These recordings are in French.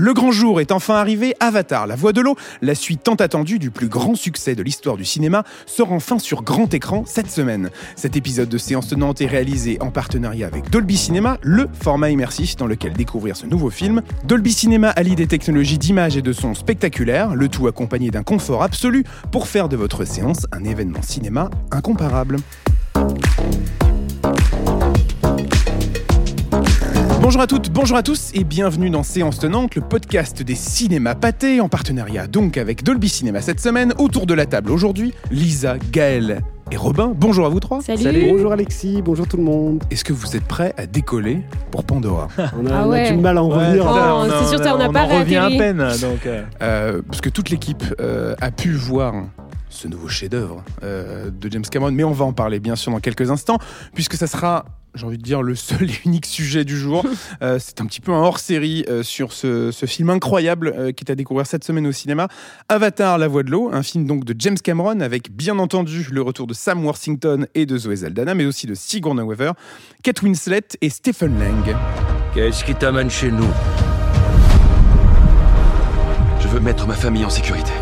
Le grand jour est enfin arrivé, Avatar, la voix de l'eau, la suite tant attendue du plus grand succès de l'histoire du cinéma, sort enfin sur grand écran cette semaine. Cet épisode de séance tenante est réalisé en partenariat avec Dolby Cinema, le format immersif dans lequel découvrir ce nouveau film. Dolby Cinema allie des technologies d'image et de son spectaculaires, le tout accompagné d'un confort absolu pour faire de votre séance un événement cinéma incomparable. Bonjour à toutes, bonjour à tous et bienvenue dans Séance Tenante, le podcast des cinémas pâtés en partenariat donc avec Dolby Cinéma cette semaine. Autour de la table aujourd'hui, Lisa, Gaël et Robin. Bonjour à vous trois. Salut. Bonjour Alexis, bonjour tout le monde. Est-ce que vous êtes prêts à décoller pour Pandora On a, Ah on a ouais. du mal à en revenir. Oh, ça, on c'est en- sûr, ça, on n'a on pas en revient à peine. Donc, euh, Euh, Parce que toute l'équipe euh, a pu voir ce nouveau chef-d'œuvre euh, de James Cameron, mais on va en parler bien sûr dans quelques instants, puisque ça sera, j'ai envie de dire, le seul et unique sujet du jour. Euh, C'est un petit peu un hors-série euh, sur ce, ce film incroyable euh, qui est à découvrir cette semaine au cinéma. Avatar, la voix de l'eau, un film donc de James Cameron avec bien entendu le retour de Sam Worthington et de Zoé Saldana, mais aussi de Sigourney Weaver, Kate Winslet et Stephen Lang. Qu'est-ce qui t'amène chez nous? Je veux mettre ma famille en sécurité.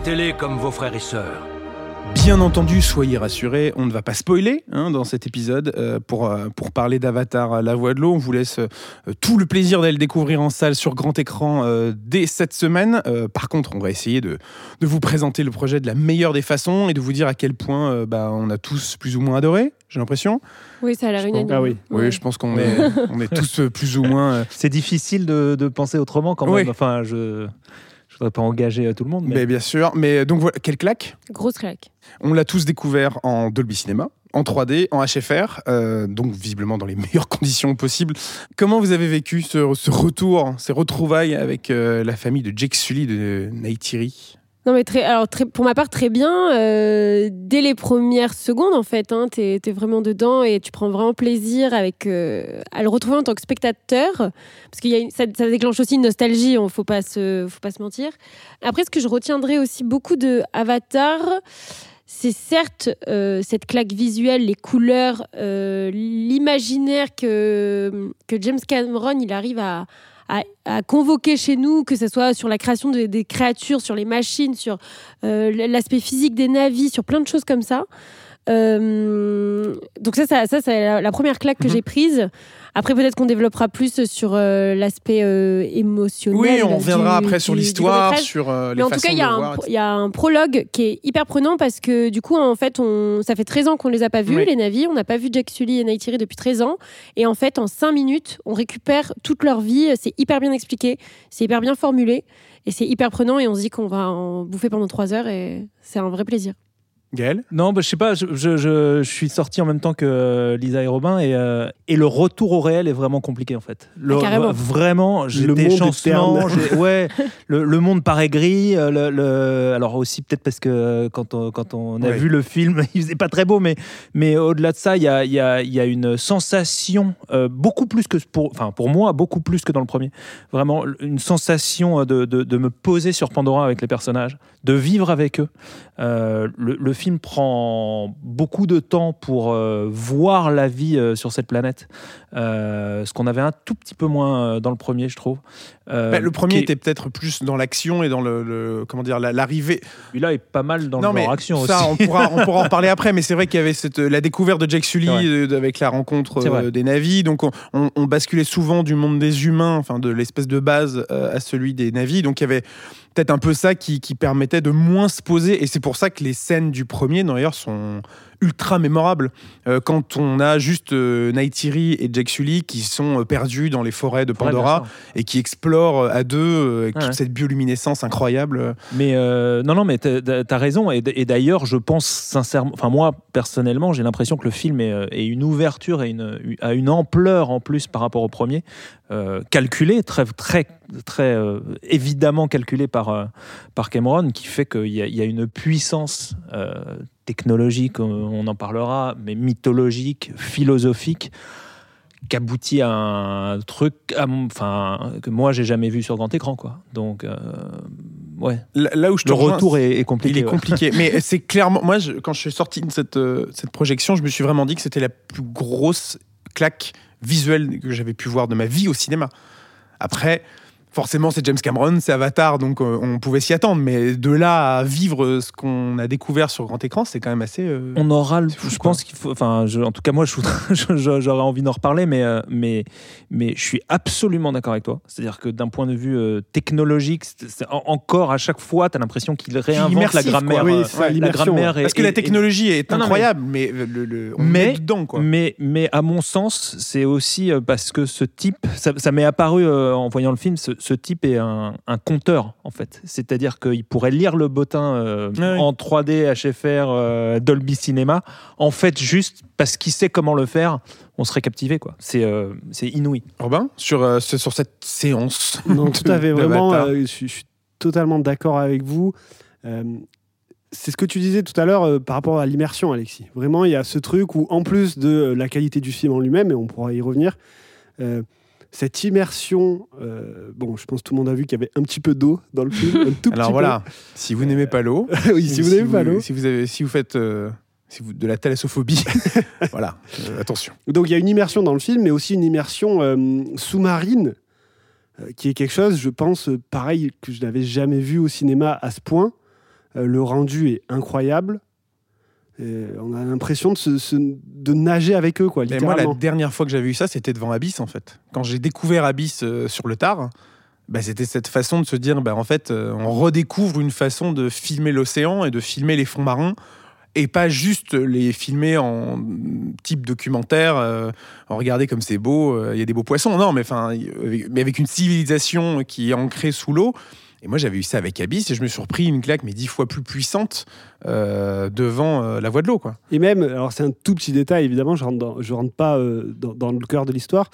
Traitez-les comme vos frères et sœurs. Bien entendu, soyez rassurés, on ne va pas spoiler hein, dans cet épisode euh, pour, euh, pour parler d'Avatar euh, La Voix de l'eau. On vous laisse euh, tout le plaisir d'aller le découvrir en salle sur grand écran euh, dès cette semaine. Euh, par contre, on va essayer de, de vous présenter le projet de la meilleure des façons et de vous dire à quel point euh, bah, on a tous plus ou moins adoré, j'ai l'impression. Oui, ça a l'air unanime. Ah oui. Oui, je pense qu'on est, on est tous plus ou moins... euh, c'est difficile de, de penser autrement quand même. Oui. Enfin, je voudrais pas engager euh, tout le monde, mais mais bien sûr. Mais donc voilà, quelle claque? Grosse claque. On l'a tous découvert en Dolby Cinema, en 3D, en HFR, euh, donc visiblement dans les meilleures conditions possibles. Comment vous avez vécu ce, ce retour, ces retrouvailles avec euh, la famille de Jake Sully de Neytiri Non, mais très, alors, pour ma part, très bien. euh, dès les premières secondes, en fait, hein, t'es es vraiment dedans et tu prends vraiment plaisir avec, euh, à le retrouver en tant que spectateur. Parce que ça, ça déclenche aussi une nostalgie, il ne faut, pas se- faut pas se mentir. Après, ce que je retiendrai aussi beaucoup de Avatar, c'est certes euh, cette claque visuelle, les couleurs, l'imaginaire que, que James Cameron il arrive à, à, à convoquer chez nous, que ce soit sur la création de- des créatures, sur les machines, sur euh, l'aspect physique des navis, sur plein de choses comme ça. Euh, donc ça, ça, ça c'est la, la première claque que Mhm. j'ai prise. Après, peut-être qu'on développera plus sur euh, l'aspect euh, émotionnel. Oui, on reviendra du- après sur l'histoire, sur euh, les Mais en tout cas, il y, a un y a prologue qui est hyper prenant parce que du coup, en fait, on, ça fait 13 ans qu'on les a pas vus, Oui. les navires. On n'a pas vu Jack Sully et Neytiri depuis 13 ans. Et en fait, en 5 minutes, on récupère toute leur vie. C'est hyper bien expliqué, c'est hyper bien formulé. Et c'est hyper prenant et on se dit qu'on va en bouffer pendant 3 heures et c'est un vrai plaisir. Gaël non, bah, je sais pas. Je, je, je- je suis sorti en même temps que euh, Lisa et Robin et, euh, et le retour au réel est vraiment compliqué en fait. Le, Ah, carrément. Vraiment, j'étais chancelant. Ouais, le, le monde paraît gris. euh, Le, le- alors aussi peut-être parce que quand on, quand on a Ouais. vu le film, il faisait pas très beau, mais, mais au-delà de ça, il y a, il y, a, il y a une sensation euh, beaucoup plus que pour, enfin pour moi, beaucoup plus que dans le premier. Vraiment une sensation de, de, de me poser sur Pandora avec les personnages, de vivre avec eux. Euh, le, le film prend beaucoup de temps pour euh, voir la vie euh, sur cette planète, euh, ce qu'on avait un tout petit peu moins euh, dans le premier, je trouve. Euh, Bah, Le premier est- était peut-être plus dans l'action et dans le, le- comment dire la- l'arrivée. Celui-là est pas mal dans non, mais action ça, aussi. on pourra, on pourra en parler après, mais c'est vrai qu'il y avait cette, la découverte de Jack Sully avec la rencontre euh, des navis. Donc, on, on- on basculait souvent du monde des humains, enfin de l'espèce de base, à celui des navis. Donc, il y avait peut-être un peu ça qui, qui permettait de moins se poser. Et c'est pour ça que les scènes du premier, d'ailleurs, sont ultra mémorables. Euh, quand on a juste euh, Neytiri et Jack Sully qui sont euh, perdus dans les forêts de Pandora et qui explorent euh, à deux Ouais. toute cette bioluminescence incroyable. Mais non, non, mais t'as as raison. Et, d'ailleurs, je pense sincèrement, enfin moi personnellement, j'ai l'impression que le film est, est une ouverture et une, a une ampleur en plus par rapport au premier, calculé, très, très, très évidemment calculé par, par Cameron, qui fait qu'il y, y a une puissance technologique, on- en parlera, mais mythologique, philosophique qui aboutit à un truc à enfin que moi j'ai jamais vu sur grand écran quoi donc euh, ouais. Là, là où je te Le rejoins, retour est, est compliqué. Il est ouais. compliqué. Mais c'est clairement. Moi, je- quand je suis sorti de cette, euh, cette projection, je me suis vraiment dit que c'était la plus grosse claque visuelle que j'avais pu voir de ma vie au cinéma. Après. Forcément, c'est James Cameron, c'est Avatar, donc euh, on pouvait s'y attendre. Mais de là à vivre ce qu'on a découvert sur grand écran, c'est quand même assez. euh, On aura, le- fou, je quoi. pense qu'il faut, enfin, en tout cas moi, j'aurais envie d'en reparler, mais, euh, mais, mais je suis absolument d'accord avec toi. C'est-à-dire que d'un point de vue euh, technologique, en- encore à chaque fois, tu as l'impression qu'il réinvente la immersif, grammaire. Oui, euh, la grammaire est- Parce que la technologie est Non, non, mais- incroyable, mais, le, le- on Mais- est dedans, quoi. Mais, mais à mon sens, c'est aussi euh, parce que ce type, ça, ça m'est apparu euh, en voyant le film, ce, ce type est un, un conteur, en fait. C'est-à-dire qu'il pourrait lire le bottin euh, ouais. en 3D, HFR, euh, Dolby Cinema. En fait, juste parce qu'il sait comment le faire, on serait captivé, quoi. C'est euh, c'est inouï. Robin, sur, euh, sur cette séance. Non, tout à fait. Vraiment, euh, je, suis- je suis totalement d'accord avec vous. Euh, c'est ce que tu disais tout à l'heure euh, par rapport à l'immersion, Alexis. Vraiment, il y a ce truc où, en plus de euh, la qualité du film en lui-même, et on pourra y revenir, euh, cette immersion. euh, bon, je pense que tout le monde a vu qu'il y avait un petit peu d'eau dans le film. un tout Alors petit voilà, si vous n'aimez pas l'eau, peu. oui, si vous n'aimez pas l'eau. si vous avez, si vous faites euh, si vous, de la thalassophobie, voilà, euh, attention. Donc il y a une immersion dans le film, mais aussi une immersion sous-marine, qui est quelque chose, je pense, pareil, que je n'avais jamais vu au cinéma à ce point. Le rendu est incroyable. On a l'impression de, se- se- de nager avec eux, quoi, Et moi, la dernière fois que j'avais eu ça, c'était devant Abyss, en fait. Quand j'ai découvert Abyss euh, sur le tard, bah, c'était cette façon de se dire, bah, en fait, euh, on redécouvre une façon de filmer l'océan et de filmer les fonds marins. Et pas juste les filmer en type documentaire, euh, en regarder comme c'est beau, euh, il y a des beaux poissons. Non, mais, mais avec une civilisation qui est ancrée sous l'eau. Et moi, j'avais eu ça avec Abyss et je me suis repris une claque, mais dix fois plus puissante euh, devant euh, la voie de l'eau, quoi. Et même, alors c'est un tout petit détail, évidemment, je rentre, dans- je rentre pas euh, dans, dans le cœur de l'histoire,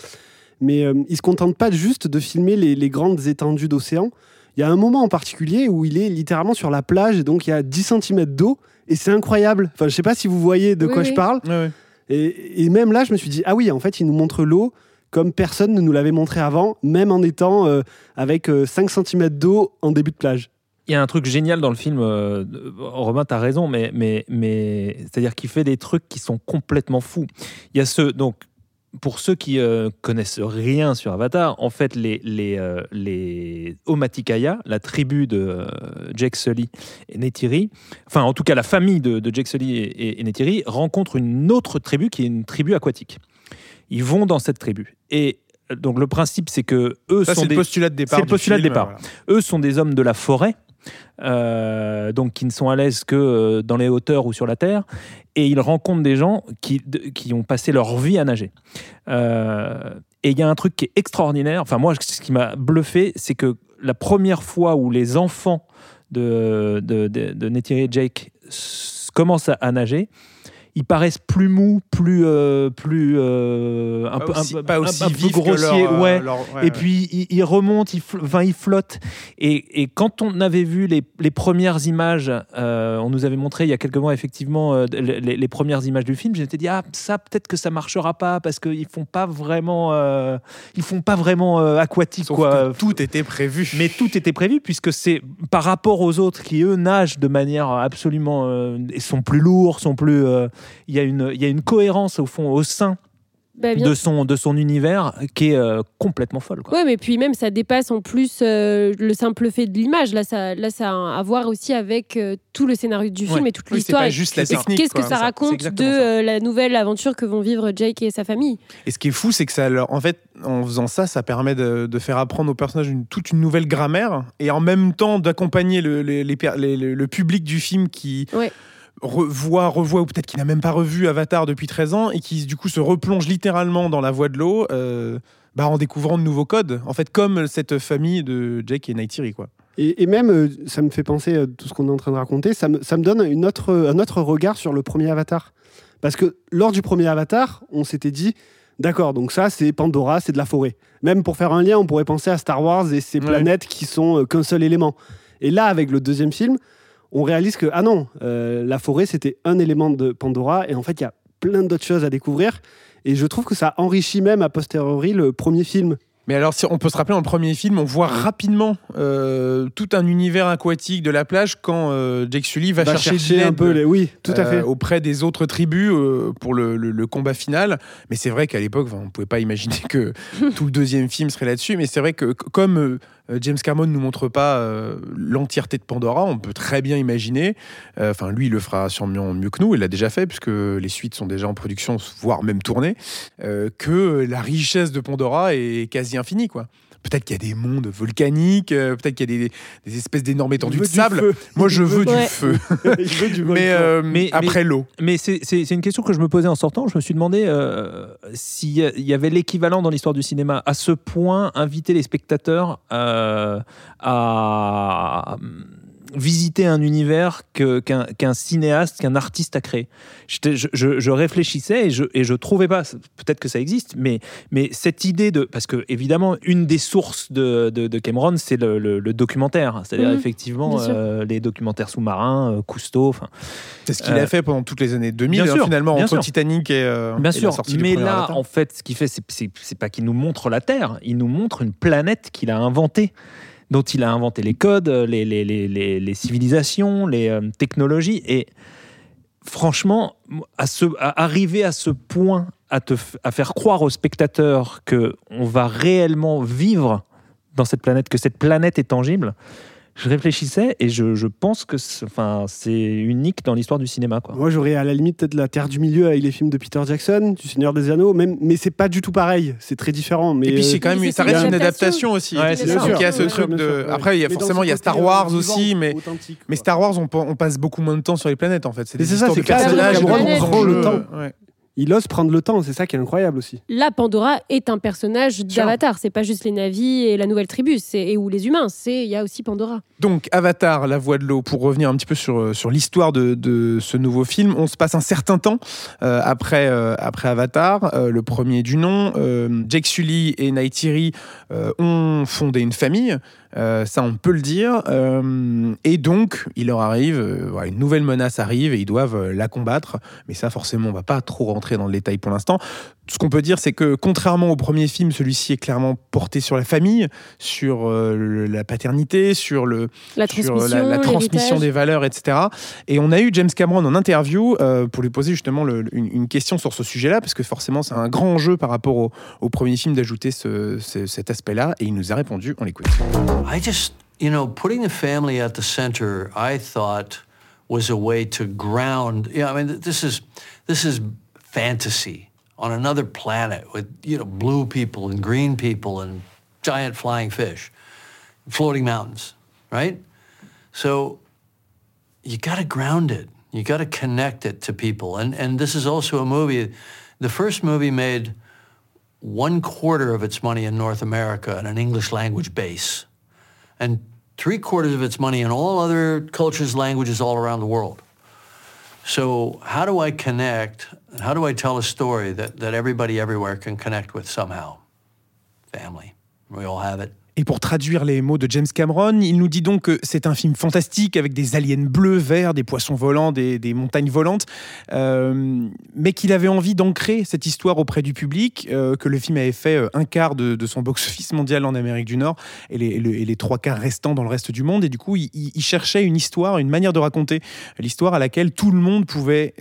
mais euh, il se contente pas juste de filmer les, les grandes étendues d'océan. Il y a un moment en particulier où il est littéralement sur la plage, et donc il y a 10 cm d'eau, et c'est incroyable. Enfin, je sais pas si vous voyez de Oui, quoi oui. je parle. Et même là, je me suis dit, ah oui, en fait, il nous montre l'eau comme personne ne nous l'avait montré avant, même en étant euh, avec euh, 5 cm d'eau en début de plage. Il y a un truc génial dans le film, euh, Romain, tu as raison, mais, mais, mais c'est-à-dire qu'il fait des trucs qui sont complètement fous. Il y a ce, donc, pour ceux qui euh, connaissent rien sur Avatar, en fait, les, les, euh, les Omaticaya, la tribu de euh, Jake Sully et Neytiri, enfin, en tout cas, la famille de, Jake Sully et, et, et Neytiri une autre tribu qui est une tribu aquatique. Ils vont dans cette tribu. Et euh, donc, le principe, c'est que eux Ça, sont c'est des le postulat de départ. c'est le du postulat de film, départ. voilà. eux sont des hommes de la forêt, euh, donc qui ne sont à l'aise que euh, dans les hauteurs ou sur la terre, et ils rencontrent des gens qui, ont passé leur vie à nager. Euh, et il y a un truc qui est extraordinaire, enfin moi ce qui m'a bluffé, c'est que la première fois où les enfants de, de, de, de Neytiri et Jake commencent à, à nager, ils paraissent plus mous, plus, euh, plus euh, un, Pas peu, un aussi, peu- pas un- aussi un peu que grossier, leur, euh, ouais. leur- ouais, Et puis il, il remonte, il, fl- enfin, il flotte. Et, et quand on avait vu les, les premières images, euh, on nous avait montré il y a quelques mois effectivement euh, les, les- premières images du film. J'étais dit ah ça peut-être que ça marchera pas parce qu'ils font pas vraiment, euh, ils font pas vraiment aquatique Sauf quoi. que tout était prévu. Mais tout était prévu puisque c'est par rapport aux autres qui eux nagent de manière absolument euh, sont plus lourds, sont plus. Il y a une il y a une cohérence au fond au sein Bah, de son de son univers qui est euh, complètement folle. Quoi. Ouais, mais puis même ça dépasse en plus euh, le simple fait de l'image. Là, ça, là, ça a à voir aussi avec euh, tout le scénario du film Ouais. et toute Oui, c'est l'histoire. pas Et juste la qu'est-ce- technique. Qu'est-ce que ça ça, c'est raconte de ça. la nouvelle aventure que vont vivre Jake et sa famille? Et ce qui est fou, c'est que ça leur, en fait, en faisant ça, ça permet de, de faire apprendre aux personnages une, toute une nouvelle grammaire et en même temps d'accompagner le, les- les per- les- le- le public du film qui Ouais. Revoit, revoit ou peut-être qui n'a même pas revu Avatar depuis 13 ans et qui du coup se replonge littéralement dans la voie de l'eau. euh, bah, en découvrant de nouveaux codes, en fait, comme cette famille de Jake et Neytiri, quoi. Et, et même, euh, ça me fait penser à tout ce qu'on est en train de raconter, ça me, ça me donne une autre, un autre regard sur le premier Avatar. Parce que lors du premier Avatar, on s'était dit, d'accord, donc ça, c'est Pandora, c'est de la forêt. Même pour faire un lien, on pourrait penser à Star Wars et ces Ouais. planètes qui sont euh, qu'un seul élément. Et là, avec le deuxième film, on réalise que, ah non, euh, la forêt, c'était un élément de Pandora, et en fait, il y a plein d'autres choses à découvrir. Et je trouve que ça enrichit même a posteriori le premier film. Mais alors, si on peut se rappeler, dans le premier film, on voit rapidement euh, tout un univers aquatique de la plage quand euh, Jake Sully va, Va chercher, un peu les. Oui, tout à euh, fait. auprès des autres tribus pour le, le- le combat final. Mais c'est vrai qu'à l'époque, on ne pouvait pas imaginer que tout le deuxième film serait là-dessus. Mais c'est vrai que comme James Cameron ne nous montre pas euh, l'entièreté de Pandora, on peut très bien imaginer, euh, enfin lui il le fera sûrement mieux que nous, il l'a déjà fait puisque les suites sont déjà en production, voire même tournées, euh, que la richesse de Pandora est quasi infinie. quoi. Peut-être qu'il y a des mondes volcaniques, euh, peut-être qu'il y a des, des espèces d'énormes étendues de sable. feu. Moi je veux Ouais. du feu. Il veut du Mais, euh, Mais- après l'eau. Mais c'est une question que je me posais en sortant. Je me suis demandé euh, s'il y a- il y avait l'équivalent dans l'histoire du cinéma à ce point inviter les spectateurs euh, à visiter un univers que- qu'un qu'un cinéaste, qu'un artiste a créé. J'étais- Je, je- je réfléchissais et je, et je trouvais pas, peut-être que ça existe, mais, mais cette idée de. Parce que, évidemment, une des sources de, de, de Cameron, c'est le, le- le documentaire. C'est-à-dire, Mhm. effectivement, euh, les documentaires sous-marins, euh, Cousteau. C'est ce qu'il Euh, a fait pendant toutes les années 2000, bien hein, sûr, finalement, bien entre sûr. Titanic et, euh, Bien et la sûr, sortie mais là, Avatar. en fait, ce qu'il fait, c'est- c'est c'est pas qu'il nous montre la Terre, il nous montre une planète qu'il a inventée, dont il a inventé les codes, les, les, les, les, les civilisations, les euh, technologies. Et franchement, à ce, à arriver à ce point, à, te, à faire croire aux spectateurs que on va réellement vivre dans cette planète, que cette planète est tangible, je réfléchissais et je, je pense que c'est enfin, c'est unique dans l'histoire du cinéma. Quoi. Moi, j'aurais à la limite peut-être la Terre du Milieu avec les films de Peter Jackson, du Seigneur des Anneaux, même, mais c'est pas du tout pareil. C'est très différent. Mais Et puis c'est euh, quand même, ça reste une adaptation. aussi. Ouais, c'est Donc, ça. il y a ce Bien truc sûr, bien de. sûr, ouais. Après, il y a forcément, il y a Star Wars aussi, mais mais. Star Wars, on, pa- on passe beaucoup moins de temps sur les planètes en fait. C'est Mais des c'est ça, de c'est personnages, grands le temps. Il ose prendre le temps, c'est ça qui est incroyable aussi. Là, Pandora est un personnage d'Avatar. C'est pas juste les navis et la nouvelle tribu, c'est et ou les humains. C'est il y a aussi Pandora. Donc Avatar, la voix de l'eau, pour revenir un petit peu sur, sur l'histoire de, de ce nouveau film, on se passe un certain temps euh, après, euh, après Avatar, euh, le premier du nom. Euh, Jake Sully et Neytiri euh, ont fondé une famille, euh, ça on peut le dire. Euh, et donc, il leur arrive, euh, une nouvelle menace arrive et ils doivent la combattre. Mais ça, forcément, on va pas trop rentrer dans le détail pour l'instant. Ce qu'on peut dire, c'est que contrairement au premier film, celui-ci est clairement porté sur la famille, sur euh, le- la paternité, sur le, La sur transmission, la, la transmission des valeurs, etc. Et on a eu James Cameron en interview euh, pour lui poser justement le- une, une question sur ce sujet-là, parce que forcément c'est un grand enjeu par rapport au, au premier film d'ajouter ce- ce- cet aspect-là, et il nous a répondu, on l'écoute. I just, you know, putting the family at the center, I thought was a way to ground. Yeah, I mean, th- this is this is fantasy on another planet with you know blue people and green people and giant flying fish, floating mountains, right? So you got to ground it. You got to connect it to people. And and this is also a movie. The first movie made one quarter of its money in North America on an English language base, and three quarters of its money in all other cultures, languages all around the world. So how do I connect? How do I tell a story that, that everybody everywhere can connect with somehow? Family. We all have it. Et pour traduire les mots de James Cameron, il nous dit donc que c'est un film fantastique avec des aliens bleus, verts, des poissons volants, des, montagnes volantes, euh, mais qu'il avait envie d'ancrer cette histoire auprès du public, euh, que le film avait fait euh, un quart de, son box-office mondial en Amérique du Nord et les, trois quarts restants dans le reste du monde. Et du coup, il, cherchait une histoire, une manière de raconter l'histoire à laquelle tout le monde pouvait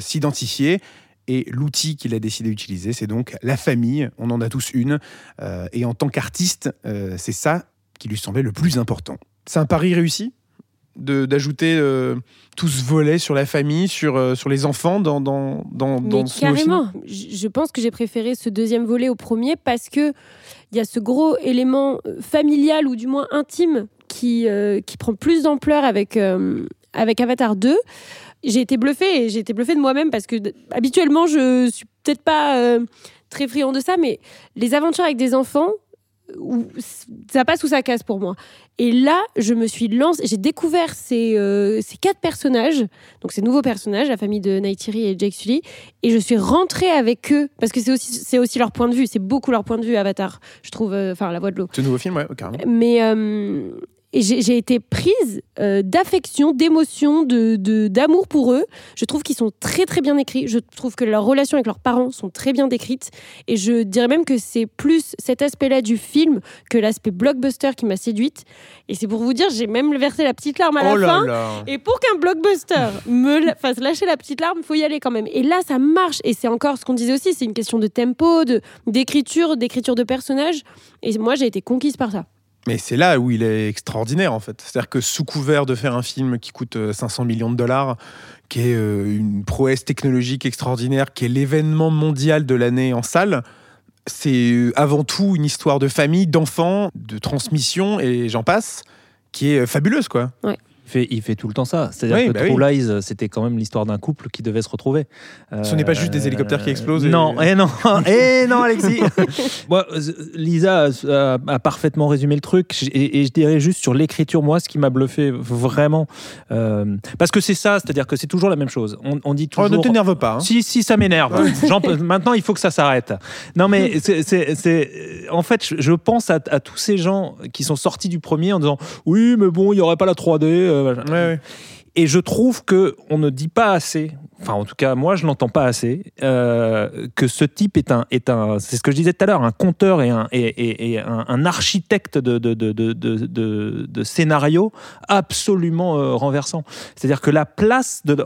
s'identifier. Et l'outil qu'il a décidé d'utiliser, c'est donc la famille. On en a tous une. Euh, et en tant qu'artiste, euh, c'est ça qui lui semblait le plus important. C'est un pari réussi d'ajouter euh, tout ce volet sur la famille, sur, euh, sur les enfants dans, dans, dans, Mais dans ce carrément, je pense que j'ai préféré ce deuxième volet au premier parce que il y a ce gros élément familial ou du moins intime qui, euh, qui prend plus d'ampleur avec, avec Avatar 2. J'ai été bluffée et j'ai été bluffée de moi-même parce que habituellement je suis peut-être pas euh, très friand de ça, mais les aventures avec des enfants, où ça passe ou ça casse pour moi. Et là, je me suis lancée, j'ai découvert ces, euh, ces quatre personnages, donc ces nouveaux personnages, la famille de Neytiri et Jake Sully, et je suis rentrée avec eux parce que c'est aussi c'est aussi leur point de vue, c'est beaucoup leur point de vue Avatar, je trouve, euh, enfin la voix de l'eau. Ce nouveau film, ouais, carrément. Mais euh, et j'ai été prise euh, d'affection, d'émotion, de d'amour pour eux. Je trouve qu'ils sont très très bien écrits. Je trouve que leurs relations avec leurs parents sont très bien décrites. Et je dirais même que c'est plus cet aspect-là du film que l'aspect blockbuster qui m'a séduite. Et c'est pour vous dire, j'ai même versé la petite larme à Oh la là fin. là. Et pour qu'un blockbuster me fasse lâcher la petite larme, faut y aller quand même. Et là, ça marche. Et c'est encore ce qu'on disait aussi, c'est une question de tempo, de d'écriture, d'écriture de personnages. Et moi, j'ai été conquise par ça. Mais c'est là où il est extraordinaire en fait. C'est-à-dire que sous couvert de faire un film qui coûte euh, 500 millions de dollars, qui est euh, une prouesse technologique extraordinaire, qui est l'événement mondial de l'année en salle, c'est euh, avant tout une histoire de famille, d'enfants, de transmission et j'en passe, qui est euh, fabuleuse quoi. Fait, il fait tout le temps ça. C'est-à-dire Oui, que bah True oui. Lies, c'était quand même l'histoire d'un couple qui devait se retrouver. Ce n'est pas juste des hélicoptères qui explosent Non, et non, et non, Alexis. Moi, euh, Lisa a, parfaitement résumé le truc. Et, et je dirais juste sur l'écriture, moi, ce qui m'a bluffé vraiment, euh, parce que c'est ça, c'est-à-dire que c'est toujours la même chose. On, on dit Oh, toujours. ne t'énerve pas. hein. Si, si, ça m'énerve. Maintenant, il faut que ça s'arrête. Non, mais c'est, en fait, je, je pense à, à tous ces gens qui sont sortis du premier en disant oui, mais bon, il n'y aurait pas la 3D. Euh, machin. Ouais, ouais. Et je trouve que on ne dit pas assez, enfin en tout cas moi je n'entends pas assez, euh, que ce type est un, est un, c'est ce que je disais tout à l'heure, un conteur et un, et, et- et un, un architecte de, de, de, de, de, de- de scénario absolument euh, renversant. C'est-à-dire que la place de,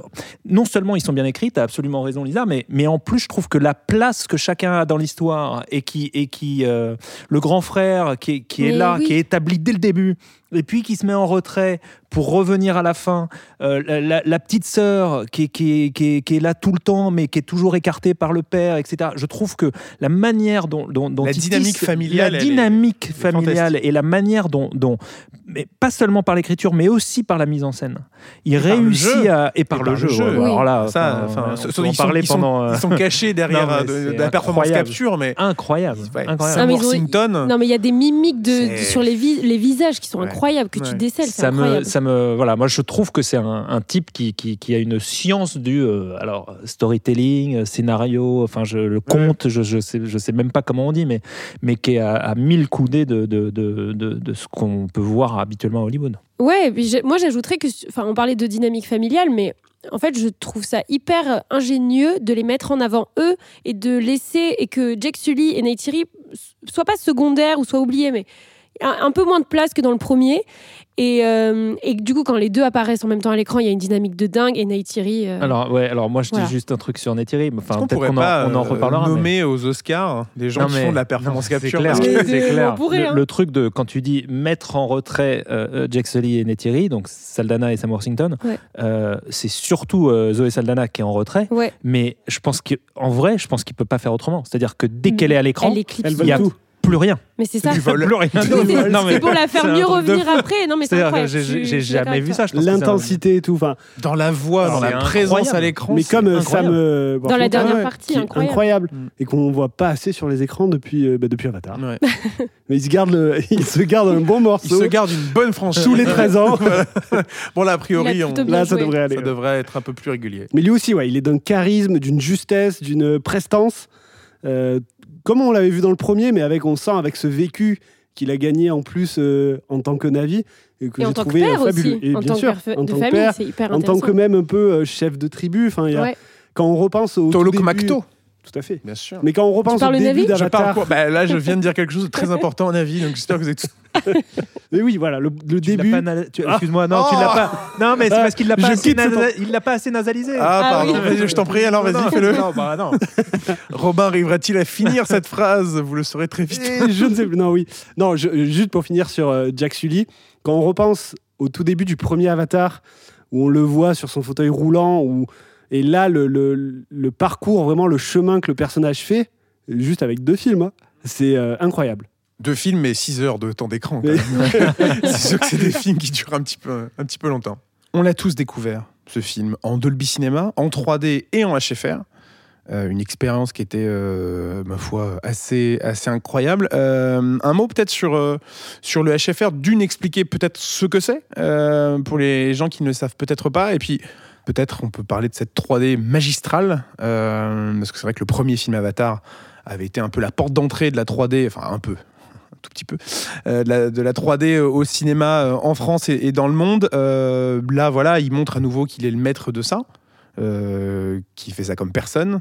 non seulement ils sont bien écrits, tu as absolument raison Lisa, mais, mais en plus je trouve que la place que chacun a dans l'histoire et qui, et qui euh, le grand frère qui est, qui est Mais là, oui. qui est établi dès le début, et puis qui se met en retrait pour revenir à la fin, euh, la, la- la petite sœur qui, est- qui, qui, qui est là tout le temps, mais qui est toujours écartée par le père, etc. Je trouve que la manière dont, dont, dont La dynamique tisse- familiale, la dynamique est familiale et la manière dont, dont, mais pas seulement par l'écriture, mais aussi par la mise en scène, il par le réussit jeu. à et par, le, jeu. ouais, Oui. Alors là, Ça, enfin, enfin, on ils, sont, ils sont- pendant. euh, ils sont cachés derrière euh, de, la performance capture, mais incroyable, ouais, incroyable. Ah, mais Worthington, Non, mais il y a des mimiques de, sur les, vi- les visages qui sont Ouais. incroyables, que Ouais. tu décèles. Ça me, incroyable. ça me, voilà, moi je trouve que c'est un, un type qui, qui, qui a une science du, euh, alors storytelling, euh, scénario, enfin je le conte, je, je sais, je sais même pas comment on dit, mais, mais qui est à, à mille coudées de, de, de, de, de ce qu'on peut voir habituellement à Hollywood. Ouais, et puis j'ai- moi j'ajouterais que, enfin, on parlait de dynamique familiale, mais en fait, je trouve ça hyper ingénieux de les mettre en avant eux et de laisser et que Jake Sully et Neytiri soient pas secondaires ou soient oubliés, mais un, un peu moins de place que dans le premier. Et, euh, et du coup, quand les deux apparaissent en même temps à l'écran, il y a une dynamique de dingue et Neytiri. euh, Alors ouais, alors moi je Voilà. dis juste un truc sur Neytiri, enfin peut-être pourrait qu'on en, pas on en euh, reparlera. mais- nommer aux Oscars des gens Non, qui mais- font de la performance non, c'est capture clair, que- Mais c'est c'est- clair. on pourrait, le, hein. le truc de quand tu dis mettre en retrait euh, euh, Jack Sully et Neytiri, donc Saldana et Sam Worthington, Ouais. euh, c'est surtout euh, Zoé Saldana qui est en retrait. Ouais, Mais je pense qu'en vrai, je pense qu'il peut pas faire autrement. C'est-à-dire que dès qu'elle est à l'écran, elle éclipse. Elle il y a tout. Plus rien. Mais c'est ça. du vol. Plus rien. C'est Non, mais c'est pour la faire mieux revenir après. Non, mais c'est j'ai- jamais vu ça. L'intensité et tout. Enfin, dans la voix, dans la présence à l'écran. mais comme euh, incroyable. Sam. euh, Dans la dernière ouais, partie, incroyable. Mm. et qu'on voit pas assez sur les écrans depuis, euh, bah, depuis Avatar. Ouais. Mais il se garde, le, il se garde un bon Il morceau se garde une bonne franchise. tous les 13 ans. bon là, a priori, Il Là, ça devrait aller. ça devrait être un peu plus régulier. Mais lui aussi, ouais, il est d'un charisme, d'une justesse, d'une prestance. Euh, comme on l'avait vu dans le premier, mais avec, on sent avec ce vécu qu'il a gagné en plus euh, en tant que Navi. Et que Et en j'ai tant que trouvé père euh, fabuleux. aussi. Et en bien tant sûr, que père en de tant que famille, père, c'est hyper en tant que même un peu euh, chef de tribu. Enfin, il y a- Ouais. Quand on repense au. Tolok début- Macto, Tout à fait. bien sûr. Mais quand on repense parles au début Navi? Je parle d'Avatar. quoi? Bah, Là, je viens de dire quelque chose de très important en avis, donc j'espère que vous êtes. Mais oui, voilà, le, le Tu l'as début. tu- Excuse-moi, non, tu l'as Oh pas. Non, mais c'est parce qu'il l'a pas, assez nasa- il l'a pas assez nasalisé. Ah, Ah pardon, oui. je t'en prie, alors vas-y, fais-le. Non, bah non. Robin arrivera-t-il à finir cette phrase? Vous le saurez très vite. Et je ne sais plus. Non, oui. Non, je- juste pour finir sur euh, Jack Sully, quand on repense au tout début du premier Avatar, où on le voit sur son fauteuil roulant, où, et là, le, le- le parcours, vraiment le chemin que le personnage fait, juste avec deux films, hein, c'est euh, incroyable. Deux films et six heures de temps d'écran. c'est sûr que c'est des films qui durent un petit peu, un petit peu longtemps. On l'a tous découvert, ce film, en Dolby Cinema, en 3D et en HFR. Euh, une expérience qui était, euh, ma foi, assez, assez incroyable. Euh, un mot peut-être sur, sur le HFR, d'une expliquer peut-être ce que c'est, pour les gens qui ne le savent peut-être pas, et puis peut-être on peut parler de cette 3D magistrale, parce que c'est vrai que le premier film Avatar avait été un peu la porte d'entrée de la 3D, enfin un peu, euh, de, la, de la 3D au cinéma euh, en France et, et dans le monde. Euh, là, voilà, il montre à nouveau qu'il est le maître de ça, euh, qui fait ça comme personne.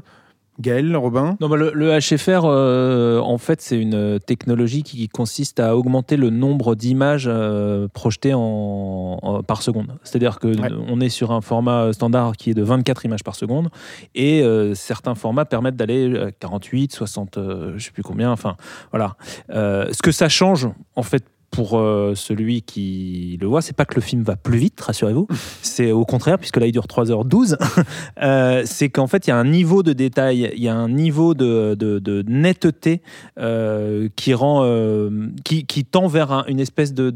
Gaël, Robin? Non, bah, le, le HFR, euh, en fait, c'est une technologie qui consiste à augmenter le nombre d'images euh, projetées en, en- par seconde. C'est-à-dire que Ouais. on est sur un format standard qui est de 24 images par seconde, et euh, certains formats permettent d'aller à 48, 60, euh, je sais plus combien. Enfin, voilà. Ce que ça change, en fait. Pour euh, celui qui le voit, c'est pas que le film va plus vite, rassurez-vous. C'est au contraire, puisque là il dure 3h12. Euh, c'est qu'en fait, il y a un niveau de détail, il y a un niveau de, de- de netteté euh, qui rend, qui, qui tend vers un- une espèce de.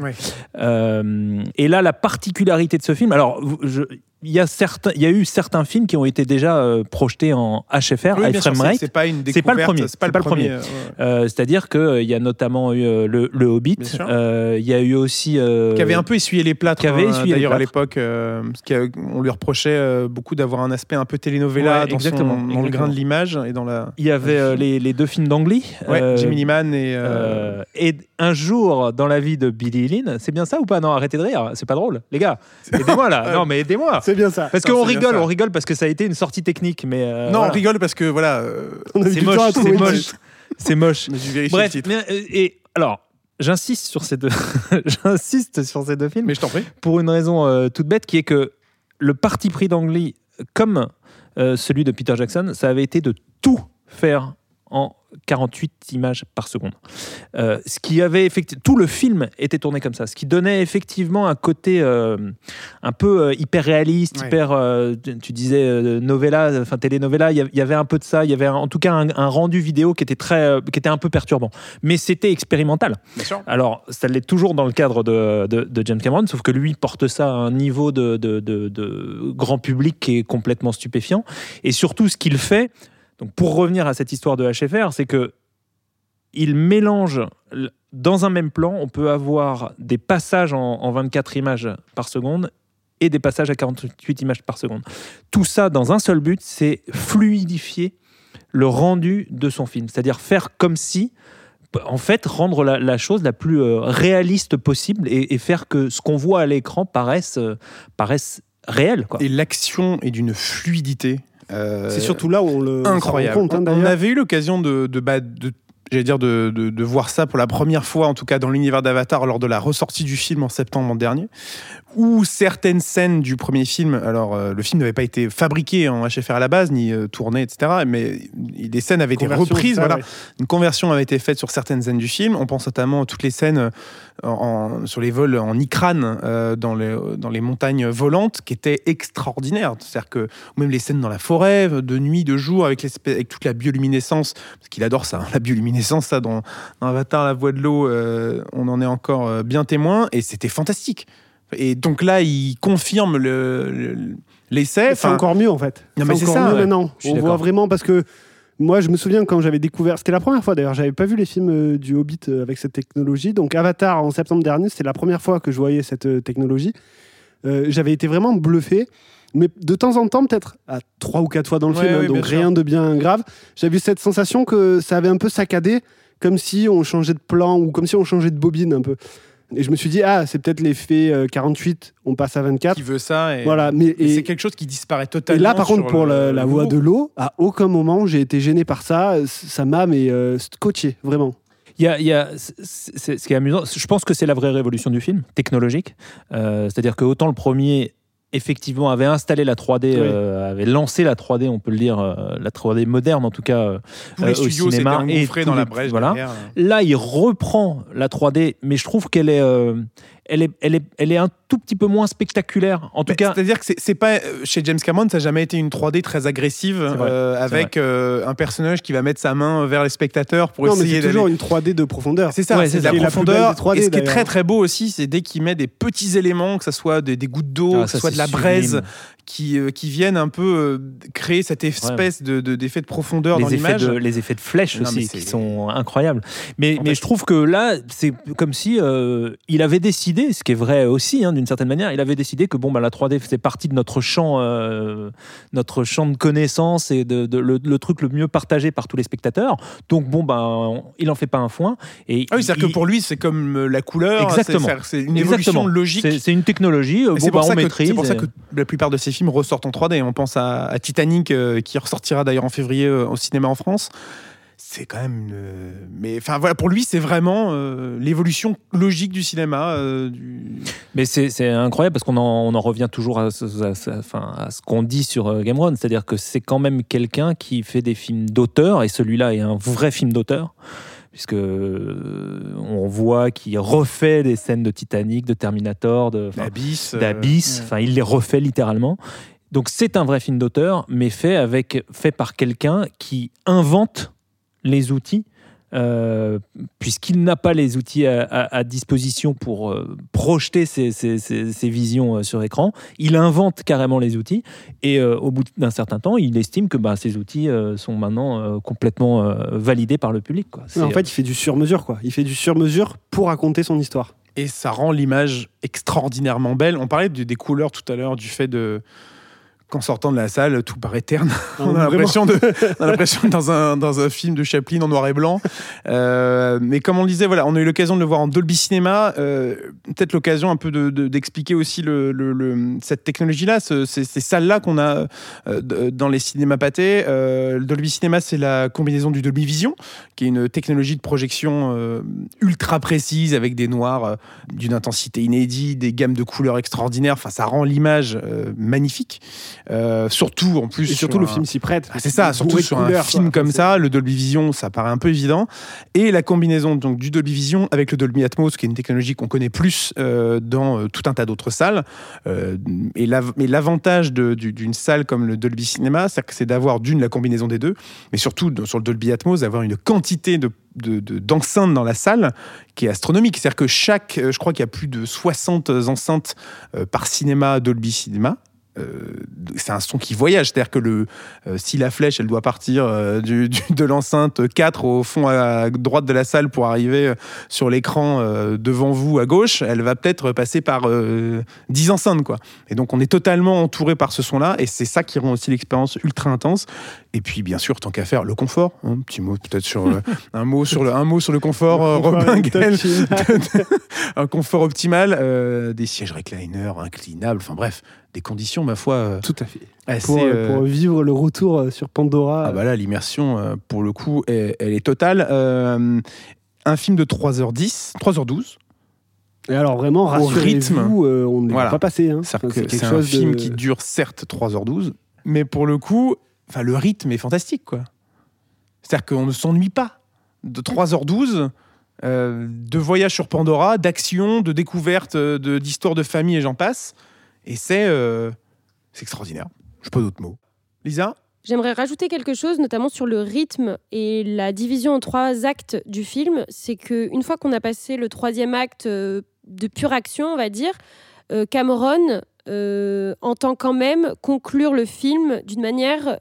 Ouais. Euh, et là, la particularité de ce film, alors, je- il y a certains, il y a eu certains films qui ont été déjà euh, projetés en HFR, Oui, high frame c'est- rate. c'est pas une C'est pas le premier, C'est pas, le premier. euh, ouais. Euh, C'est-à-dire qu'il y a notamment eu euh, le, le Hobbit, euh, il y a eu aussi. euh, qui avait un peu essuyé les plâtres qui avait hein, essuyé les d'ailleurs à l'époque euh, qu'on lui reprochait euh, beaucoup d'avoir un aspect un peu telenovela Ouais, dans, son- exactement, dans le grain de l'image et dans la Il y avait euh, les, les deux films d'Angly. ouais, euh, Jimmy et euh, Euh, et un jour dans la vie de Billy Lynn, c'est bien ça ou pas? Non, arrêtez de rire, c'est pas drôle, les gars. Aidez-moi là. Non, mais aidez-moi. C'est bien ça. Parce qu'on rigole, on rigole parce que ça a été une sortie technique, mais euh, non voilà. on rigole parce que voilà euh, On a mis c'est moche, c'est moche, c'est moche. mais je vérifie Bref, le titre mais, euh, et alors, j'insiste sur ces deux, j'insiste sur ces deux films mais je t'en prie pour une raison euh, toute bête qui est que le parti pris d'Angly, comme euh, celui de Peter Jackson, ça avait été de tout faire en 48 images par seconde. Euh, ce qui avait effectivement tout le film était tourné comme ça, ce qui donnait effectivement un côté euh, un peu euh, hyper réaliste, Ouais. hyper. tu disais novella, enfin telenovela, il y avait un peu de ça, il y avait un- en tout cas un, un rendu vidéo qui était très, qui était un peu perturbant, mais c'était expérimental. bien sûr Alors, ça l'est toujours dans le cadre de, de- de James Cameron, sauf que lui porte ça à un niveau de- de grand public qui est complètement stupéfiant. Et surtout, ce qu'il fait, donc pour revenir à cette histoire de HFR, c'est que il mélange dans un même plan, on peut avoir des passages en, en 24 images par seconde et des passages à 48 images par seconde. Tout ça dans un seul but, c'est fluidifier le rendu de son film, c'est-à-dire faire comme si en fait, rendre la, chose la plus euh, réaliste possible et, faire que ce qu'on voit à l'écran paraisse, euh, paraisse réel. Et l'action est d'une fluidité euh, C'est surtout là où on le incroyable. compte, hein, on, avait eu l'occasion de, de, bah, de- j'allais dire de, de- de voir ça pour la première fois, en tout cas dans l'univers d'Avatar, lors de la ressortie du film en septembre dernier, où certaines scènes du premier film, alors euh, le film n'avait pas été fabriqué en HFR à la base, ni euh, tourné, etc., mais des scènes avaient été reprises, ça, voilà. ouais. Une conversion avait été faite sur certaines scènes du film. On pense notamment à toutes les scènes euh, en- sur les vols en Ikran, euh, dans, les, dans les montagnes volantes, qui étaient extraordinaires. C'est-à-dire que ou même les scènes dans la forêt, de nuit, de jour, avec, toute la bioluminescence, parce qu'il adore ça, hein, la bioluminescence, ça, dans, dans Avatar, la voix de l'eau, on en est encore bien témoin, et c'était fantastique. Et donc là, il confirme le- le- l'essai. C'est encore mieux en fait. Non, mais c'est encore ça, mieux ouais. On voit vraiment parce que moi je me souviens quand j'avais découvert, c'était la première fois d'ailleurs, j'avais pas vu les films euh, du Hobbit euh, avec cette technologie. Donc Avatar en septembre dernier, c'était la première fois que je voyais cette euh, technologie. Euh, j'avais été vraiment bluffé. Mais de temps en temps, peut-être à trois ou quatre fois dans le Ouais, film, hein, donc sûr. rien de bien grave, j'avais eu cette sensation que ça avait un peu saccadé, comme si on changeait de plan ou comme si on changeait de bobine un peu. Et je me suis dit, ah, c'est peut-être l'effet euh, 48, on passe à 24. qui veut ça. Et, Voilà, mais et et- c'est quelque chose qui disparaît et totalement. là, par contre, pour le- la, la voix de l'eau, à aucun moment j'ai été gêné par ça. Ça m'a mais euh, scotché, vraiment. Il y a, il y a- c'est- c'est- ce qui est amusant, je pense que c'est la vraie révolution du film, technologique. Euh, C'est-à-dire que autant le premier, effectivement, avait installé la 3D, Oui. euh, avait lancé la 3D, on peut le dire, euh, la 3D moderne en tout cas, euh, Tous les euh, au cinéma et dans la brèche. voilà. derrière. Là, il reprend la 3D, mais je trouve qu'elle est, euh, elle est, elle est, elle est un tout petit peu moins spectaculaire. En tout Mais cas, C'est-à-dire que c'est- c'est pas euh, chez James Cameron, ça n'a jamais été une 3D très agressive vrai, euh, avec euh, un personnage qui va mettre sa main vers les spectateurs pour non, mais essayer c'est d'aller. toujours une 3D de profondeur. C'est ça, Ouais, c'est la ça. Et la plus profondeur. belle des 3D, et ce qui est très très beau aussi, c'est dès qu'il met des petits éléments, que ce soit des, des gouttes d'eau, Ah, que ce ça, soit de la braise. Qui, euh, qui viennent un peu euh, créer cette espèce de de- d'effet de, profondeur dans les effets, l'image. les effets de flèche Non, mais aussi qui sont incroyables. Mais, mais je trouve que là, c'est comme si euh, il avait décidé ce qui est vrai aussi hein, d'une certaine manière, il avait décidé que bon, bah, la 3D faisait partie de notre champ, notre champ de connaissances et de, de- le, le truc le mieux partagé par tous les spectateurs. Donc bon, bah, on- il en fait pas un foin. Et Ah oui, c'est-à-dire que pour lui, c'est comme la couleur. Exactement. c'est- une évolution Exactement. logique. C'est une technologie. Et Bon, c'est bah, pour, on ça que- maîtrise. c'est pour ça que la plupart de ces ressortent en 3D. On pense à, Titanic, euh, qui ressortira d'ailleurs en février euh, au cinéma en France. C'est quand même. une- Mais enfin voilà, pour lui, c'est vraiment euh, l'évolution logique du cinéma. euh, Mais c'est incroyable parce qu'on en, revient toujours à ce, qu'on dit sur euh, Game Run, c'est-à-dire que c'est quand même quelqu'un qui fait des films d'auteur et celui-là est un vrai film d'auteur. Puisque euh, on voit qu'il refait des scènes de Titanic, de Terminator, de, enfin, euh, d'Abyss, ouais. enfin il les refait littéralement. Donc c'est un vrai film d'auteur, mais fait avec fait par quelqu'un qui invente les outils, euh, puisqu'il n'a pas les outils à, à- à disposition pour euh, projeter ses, ses- ses- ses visions euh, sur écran. Il invente carrément les outils, et euh, au bout d'un certain temps, il estime que bah, ces outils euh, sont maintenant euh, complètement euh, validés par le public. Quoi. Mais en fait, il fait du sur-mesure, quoi. Il fait du sur-mesure pour raconter son histoire. Et ça rend l'image extraordinairement belle. On parlait de- des couleurs tout à l'heure, du fait de. Qu'en sortant de la salle, tout paraît terne. on a l'impression de, on a l'impression d'être dans un, dans un film de Chaplin en noir et blanc. Euh, mais comme on le disait, voilà, on a eu l'occasion de le voir en Dolby Cinema. Euh, Peut-être l'occasion un peu de- de- d'expliquer aussi le, le- le- cette technologie-là, ce- ces, ces salles-là qu'on a euh, d- dans les cinémas pâtés. Euh, le Dolby Cinema, c'est la combinaison du Dolby Vision, qui est une technologie de projection euh, ultra précise avec des noirs euh, d'une intensité inédite, des gammes de couleurs extraordinaires. Enfin, ça rend l'image euh, magnifique. Euh, surtout en plus. Et surtout, sur le un- film s'y prête. ah, c'est ça, surtout sur couleurs, un film quoi. comme ça, le Dolby Vision, ça paraît un peu évident. Et la combinaison donc du Dolby Vision avec le Dolby Atmos, qui est une technologie qu'on connaît plus euh, dans euh, tout un tas d'autres salles. Et l'avantage d'une salle comme le Dolby Cinema, c'est d'avoir d'une la combinaison des deux, mais surtout sur le Dolby Atmos, d'avoir une quantité de de- de- d'enceintes dans la salle qui est astronomique. C'est-à-dire que chaque, je crois qu'il y a plus de 60 enceintes par cinéma Dolby Cinema. Euh, c'est un son qui voyage, c'est-à-dire que le, euh, si la flèche elle doit partir euh, de l'enceinte 4 au fond à droite de la salle pour arriver sur l'écran devant vous à gauche, elle va peut-être passer par euh, 10 enceintes quoi. Et donc on est totalement entouré par ce son-là et c'est ça qui rend aussi l'expérience ultra intense. Et puis bien sûr tant qu'à faire le confort, hein, petit mot peut-être sur euh, un mot sur le un mot sur le confort, euh, Robin un confort optimal, euh, des sièges recliners inclinables, enfin bref, des conditions ma foi Tout à fait. assez Pour, pour vivre le retour sur Pandora. ah bah là, l'immersion, pour le coup, est- elle est totale. Un film de 3h10, 3h12. Et alors vraiment, Au rassurez-vous, euh, on ne Voilà. pas passer. Hein. Enfin, quelque c'est un film qui dure certes 3h12, mais pour le coup, enfin, le rythme est fantastique. quoi. C'est-à-dire qu'on ne s'ennuie pas. De 3h12, euh, de voyage sur Pandora, d'action, de découverte, euh, de- d'histoire de famille et j'en passe. Et c'est euh, extraordinaire. Je pas d'autres mots. Lisa? J'aimerais rajouter quelque chose, notamment sur le rythme et la division en trois actes du film. C'est que une fois qu'on a passé le troisième acte de pure action, on va dire, Cameron entend quand même conclure le film d'une manière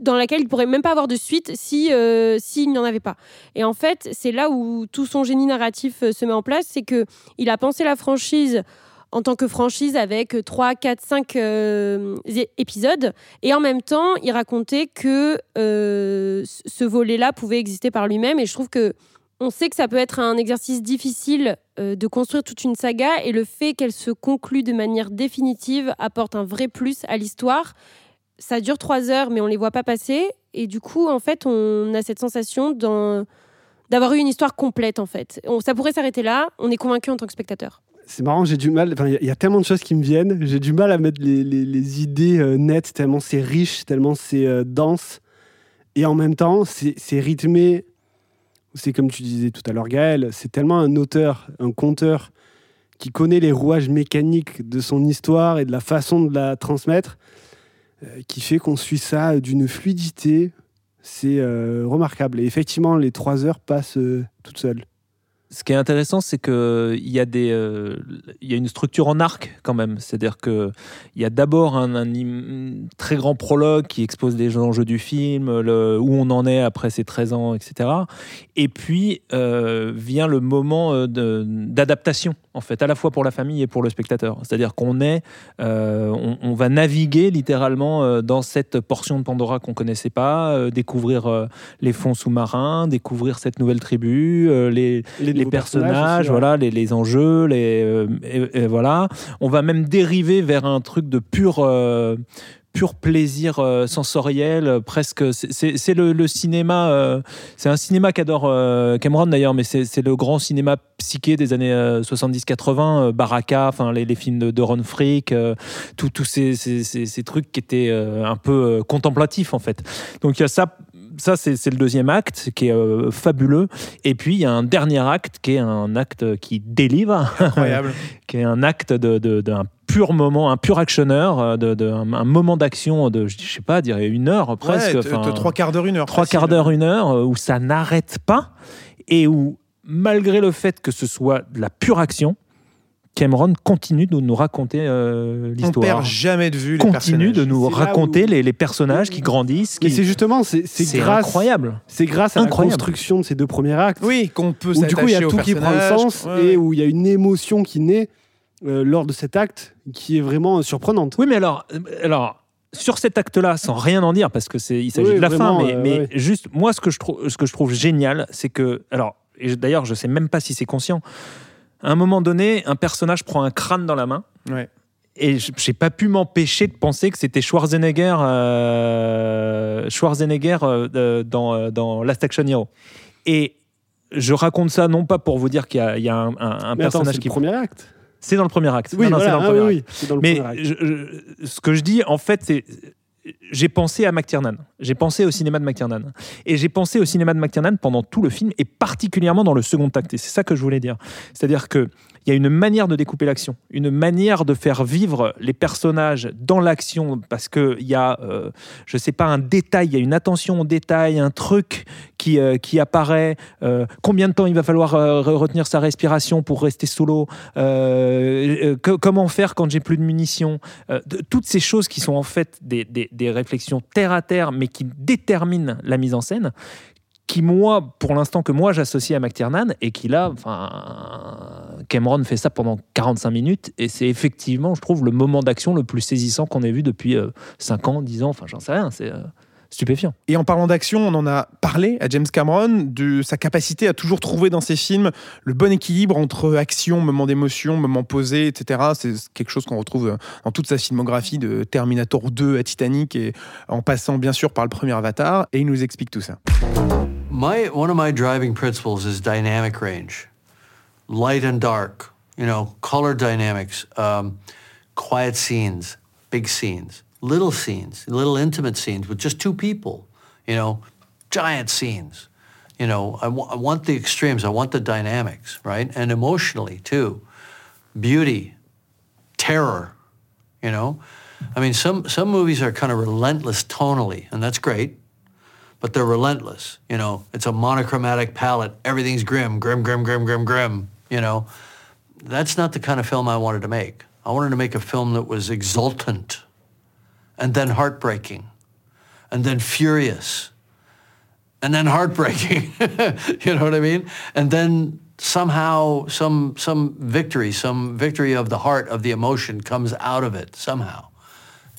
dans laquelle il pourrait même pas avoir de suite si euh, s'il n'y en avait pas. Et en fait, c'est là où tout son génie narratif euh, se met en place, c'est que il a pensé la franchise en tant que franchise avec 3, 4, 5 euh, é- épisodes. Et en même temps, il racontait que euh, ce- volet-là pouvait exister par lui-même. Et je trouve que on sait que ça peut être un exercice difficile de construire toute une saga. Et le fait qu'elle se conclue de manière définitive apporte un vrai plus à l'histoire. Ça dure trois heures, mais on les voit pas passer. Et du coup, en fait, on a cette sensation d'avoir eu une histoire complète, en fait. On- ça pourrait s'arrêter là. On est convaincu en tant que spectateur. C'est marrant, j'ai du mal. Il y a- tellement de choses qui me viennent. J'ai du mal à mettre les, idées euh, nettes, tellement c'est riche, tellement c'est euh, dense. Et en même temps, c'est rythmé. C'est comme tu disais tout à l'heure, Gaël, c'est tellement un auteur, un conteur qui connaît les rouages mécaniques de son histoire et de la façon de la transmettre, qui fait qu'on suit ça d'une fluidité. C'est euh, remarquable. Et effectivement, les trois heures passent euh, toutes seules. Ce qui est intéressant, c'est qu'il y, a euh, y a une structure en arc quand même. C'est-à-dire qu'il y a d'abord un, très grand prologue qui expose les enjeux du film, où on en est après ces 13 ans, etc. Et puis euh, vient le moment euh, d'adaptation, en fait, à la fois pour la famille et pour le spectateur. C'est-à-dire qu'on est, euh, on, va naviguer littéralement dans cette portion de Pandora qu'on connaissait pas, découvrir les fonds sous-marins, découvrir cette nouvelle tribu, les, les personnages, aussi, ouais. voilà, les, les enjeux, les, euh, et- et voilà. On va même dériver vers un truc de pur. euh, pur plaisir euh, sensoriel, presque. c'est- le, le cinéma. euh, c'est un cinéma qu'adore euh, Cameron d'ailleurs, mais c'est le grand cinéma psyché des années euh, 70-80, euh, Baraka, enfin les, les films de, de Ron Frick, tous tous ces, ces- ces- ces trucs qui étaient un peu contemplatifs en fait. Donc il y a ça. Ça, c'est le deuxième acte qui est euh, fabuleux. Et puis, il y a un dernier acte qui est un acte qui délivre, Incroyable. qui est un acte de- de- d'un pur moment, un pur actionneur, euh, de, de- un, un moment d'action de, je sais pas, dirais une heure presque. Ouais, trois quarts d'heure, une heure. trois facile. quarts d'heure, une heure, euh, où ça n'arrête pas et où, malgré le fait que ce soit de la pure action, Cameron continue de nous raconter euh, On l'histoire. perd jamais de vue les Continue de personnages. nous raconter où- les, les personnages qui grandissent. Mais qui- c'est justement, c'est grâce, incroyable. c'est grâce à Incroyable. la construction de ces deux premiers actes Oui, qu'on peut où du coup il y a s'attacher tout qui prend le sens Ouais, et où il y a une émotion qui naît euh, lors de cet acte qui est vraiment surprenante. Oui, mais alors, euh, alors sur cet acte-là, sans rien en dire, parce que c'est, il s'agit Oui, de la vraiment, fin, mais, euh, mais ouais. juste, moi, ce que je trouve, ce que je trouve génial, c'est que, alors, et d'ailleurs, je sais même pas si c'est conscient. À un moment donné, un personnage prend un crâne dans la main. Ouais. Et j'ai pas pu m'empêcher de penser que c'était Schwarzenegger, euh, Schwarzenegger euh, dans, euh, dans Last Action Hero. Et je raconte ça non pas pour vous dire qu'il y a, il y a un, un- un Mais attends, personnage c'est qui. le premier acte. C'est dans le premier acte. Oui, voilà, c'est dans le premier oui, acte. oui, dans le Mais premier acte. je- je- ce que je dis, en fait, c'est. J'ai pensé à McTiernan. J'ai pensé au cinéma de McTiernan. Et j'ai pensé au cinéma de McTiernan pendant tout le film et particulièrement dans le second acte. Et c'est ça que je voulais dire. C'est-à-dire que il y a une manière de découper l'action, une manière de faire vivre les personnages dans l'action parce que il y a, euh, je sais pas, un détail, il y a une attention au détail, un truc qui, euh, qui apparaît. euh, combien de temps il va falloir re- retenir sa respiration pour rester sous l'eau Comment faire quand j'ai plus de munitions toutes ces choses qui sont en fait des, des- des réflexions terre à terre, mais qui déterminent la mise en scène, qui moi, pour l'instant, que moi j'associe à McTiernan, et qui là, enfin, Cameron fait ça pendant 45 minutes, et c'est effectivement, je trouve, le moment d'action le plus saisissant qu'on ait vu depuis 5 ans, 10 ans, enfin j'en sais rien, c'est euh, stupéfiant. Et en parlant d'action, on en a parlé à James Cameron de sa capacité à toujours trouver dans ses films le bon équilibre entre action, moment d'émotion, moment posé, etc. C'est quelque chose qu'on retrouve dans toute sa filmographie de Terminator 2 à Titanic et en passant bien sûr par le premier Avatar. Et il nous explique tout ça. My one of my driving principles is dynamic range, light and dark. You know, color dynamics, um, quiet scenes, big scenes, little scenes, little intimate scenes with just two people. You know, giant scenes. You know, I, wa- I want the extremes. I want the dynamics, right? And emotionally too, beauty, terror. You know, I mean, some some movies are kind of relentless tonally, and that's great but they're relentless. You know, it's a monochromatic palette. Everything's grim, grim, grim, grim, grim, grim. You know, that's not the kind of film I wanted to make. I wanted to make a film that was exultant, and then heartbreaking, and then furious, and then heartbreaking. you know what I mean? And then somehow some some victory, some victory of the heart of the emotion comes out of it somehow.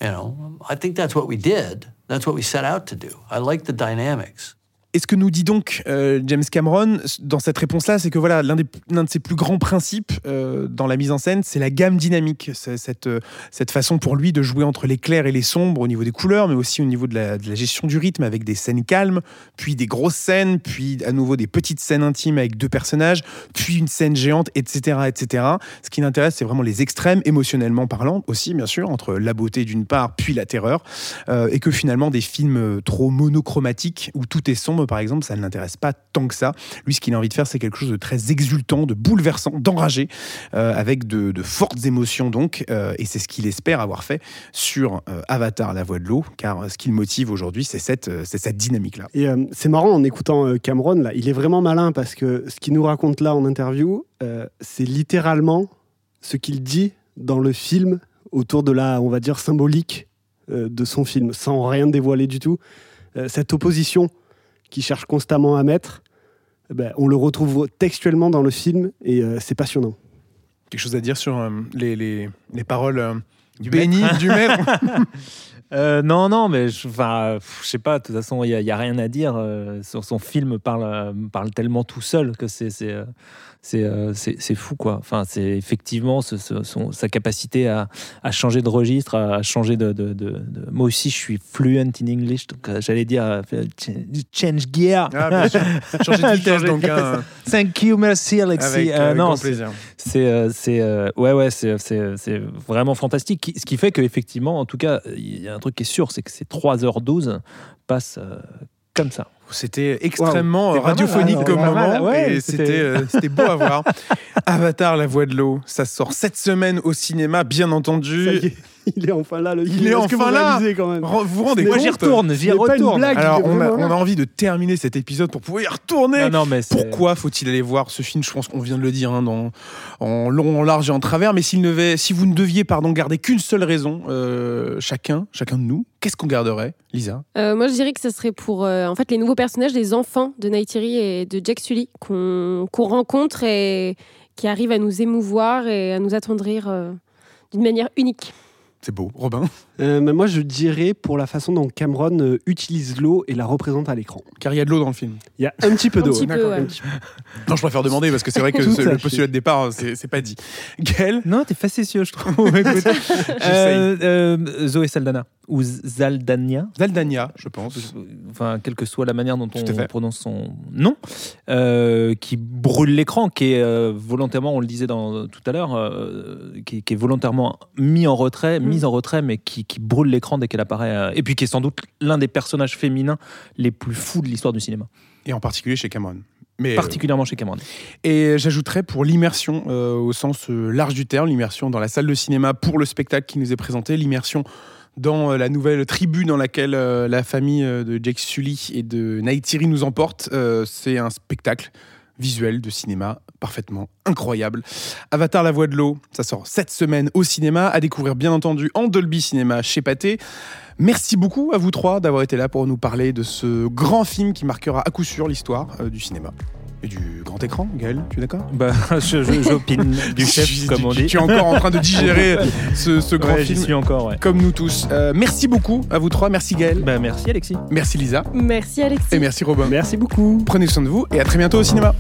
You know, I think that's what we did. That's what we set out to do. I like the dynamics. Et ce que nous dit donc euh, James Cameron dans cette réponse-là, c'est que voilà, l'un, de ses plus grands principes euh, dans la mise en scène, c'est la gamme dynamique. Euh, cette façon pour lui de jouer entre les clairs et les sombres au niveau des couleurs, mais aussi au niveau de la, de la gestion du rythme avec des scènes calmes, puis des grosses scènes, puis à nouveau des petites scènes intimes avec deux personnages, puis une scène géante, etc. etc. Ce qui l'intéresse, c'est vraiment les extrêmes, émotionnellement parlant aussi, bien sûr, entre la beauté d'une part, puis la terreur, et que finalement des films trop monochromatiques où tout est sombre, par exemple, ça ne l'intéresse pas tant que ça. Lui, ce qu'il a envie de faire, c'est quelque chose de très exultant, de bouleversant, d'enragé, euh, avec de, fortes émotions donc. euh, et c'est ce qu'il espère avoir fait sur euh, Avatar, la voix de l'eau, car ce qui le motive aujourd'hui, c'est cette, cette dynamique-là. Et c'est marrant en écoutant Cameron, là, il est vraiment malin parce que ce qu'il nous raconte là en interview, c'est littéralement ce qu'il dit dans le film autour de la, on va dire, symbolique de son film, sans rien dévoiler du tout. Cette opposition qu'il cherche constamment à mettre, eh ben, on le retrouve textuellement dans le film et euh, c'est passionnant. Quelque chose à dire sur euh, les, les, les paroles euh, Du bénies du maître Euh, non, non, mais je, enfin, pff, je sais pas. De toute façon, il n'y a, rien à dire. euh, son, son film parle, euh, parle tellement tout seul que c'est c'est euh, euh, fou, quoi. Enfin, c'est effectivement ce- ce- son- sa capacité à, à changer de registre, à changer de, de, de- de- Moi aussi, je suis fluent in English, donc euh, j'allais dire euh, ch- change gear. Ah, bien sûr. Changer de vitesse, donc. hein, Thank you, merci, Alexis. avec, Euh, avec non, c'est- plaisir. c'est euh, euh, ouais ouais c'est vraiment fantastique ce qui fait qu'effectivement en tout cas il y a un truc qui est sûr c'est que ces 3h12 passent euh, comme ça C'était extrêmement Wow. euh, radiophonique mal, comme moment ouais, et c'était- euh, c'était beau à voir. Avatar, la voix de l'eau, ça sort cette semaine au cinéma, bien entendu. il est enfin là. Le, Il est enfin vous là. quand même Vous rendez compte moi j'y retourne j'y retourne blague. Alors on a, on envie de terminer cet épisode pour pouvoir y retourner. non, non, mais Pourquoi faut-il aller voir ce film? Je pense qu'on vient de le dire hein, dans, en long, en large et en travers. Mais s'il ne si vous ne deviez pardon, garder qu'une seule raison, euh, chacun, chacun de nous, qu'est-ce qu'on garderait, Lisa Euh, moi, je dirais que ce serait pour euh, en fait les nouveaux personnages des enfants de Neytiri et de Jack Sully qu'on qu'on rencontre et qui arrivent à nous émouvoir et à nous attendrir euh, d'une manière unique. C'est beau, Robin? Euh, mais moi, je dirais pour la façon dont Cameron euh, utilise l'eau et la représente à l'écran. Car il y a de l'eau dans le film. Il y a un petit peu Un d'eau. petit peu, D'accord, ouais. un petit peu. Non, je préfère demander parce que c'est vrai que ce- le postulat de départ, c'est c'est pas dit. Gaël? Non t'es facétieux je trouve euh, euh, Zoé Saldana ou Zaldania Zaldania, je pense. enfin, quelle que soit la manière dont on prononce son nom, euh, qui brûle l'écran, qui est euh, volontairement, on le disait dans, tout à l'heure, euh, qui, est- qui est volontairement mis en retrait, Mm. mise en retrait, mais qui, qui brûle l'écran dès qu'elle apparaît. euh, et puis qui est sans doute l'un des personnages féminins les plus fous de l'histoire du cinéma, Et en particulier chez Cameron. Mais, euh, particulièrement chez Cameron. Et j'ajouterais pour l'immersion euh, au sens large du terme, l'immersion dans la salle de cinéma pour le spectacle qui nous est présenté, l'immersion dans la nouvelle tribu dans laquelle euh, la famille de Jake Sully et de Neytiri nous emporte. C'est un spectacle visuel de cinéma parfaitement incroyable. Avatar la voix de l'eau, ça sort cette semaine au cinéma, à découvrir bien entendu en Dolby Cinéma chez Pathé. Merci beaucoup à vous trois d'avoir été là pour nous parler de ce grand film qui marquera à coup sûr l'histoire euh, du cinéma et du grand écran. Gaël, tu es d'accord? Bah, J'opine du chef, comme on tu- dit. Tu es encore en train de digérer ce, ce grand Ouais, film. suis encore, ouais. Comme nous tous. Euh, merci beaucoup à vous trois. Merci Gaël. Bah, merci Alexis. Merci Lisa. Merci Alexis. Et merci Robin. Merci beaucoup. Prenez soin de vous et à très bientôt au cinéma.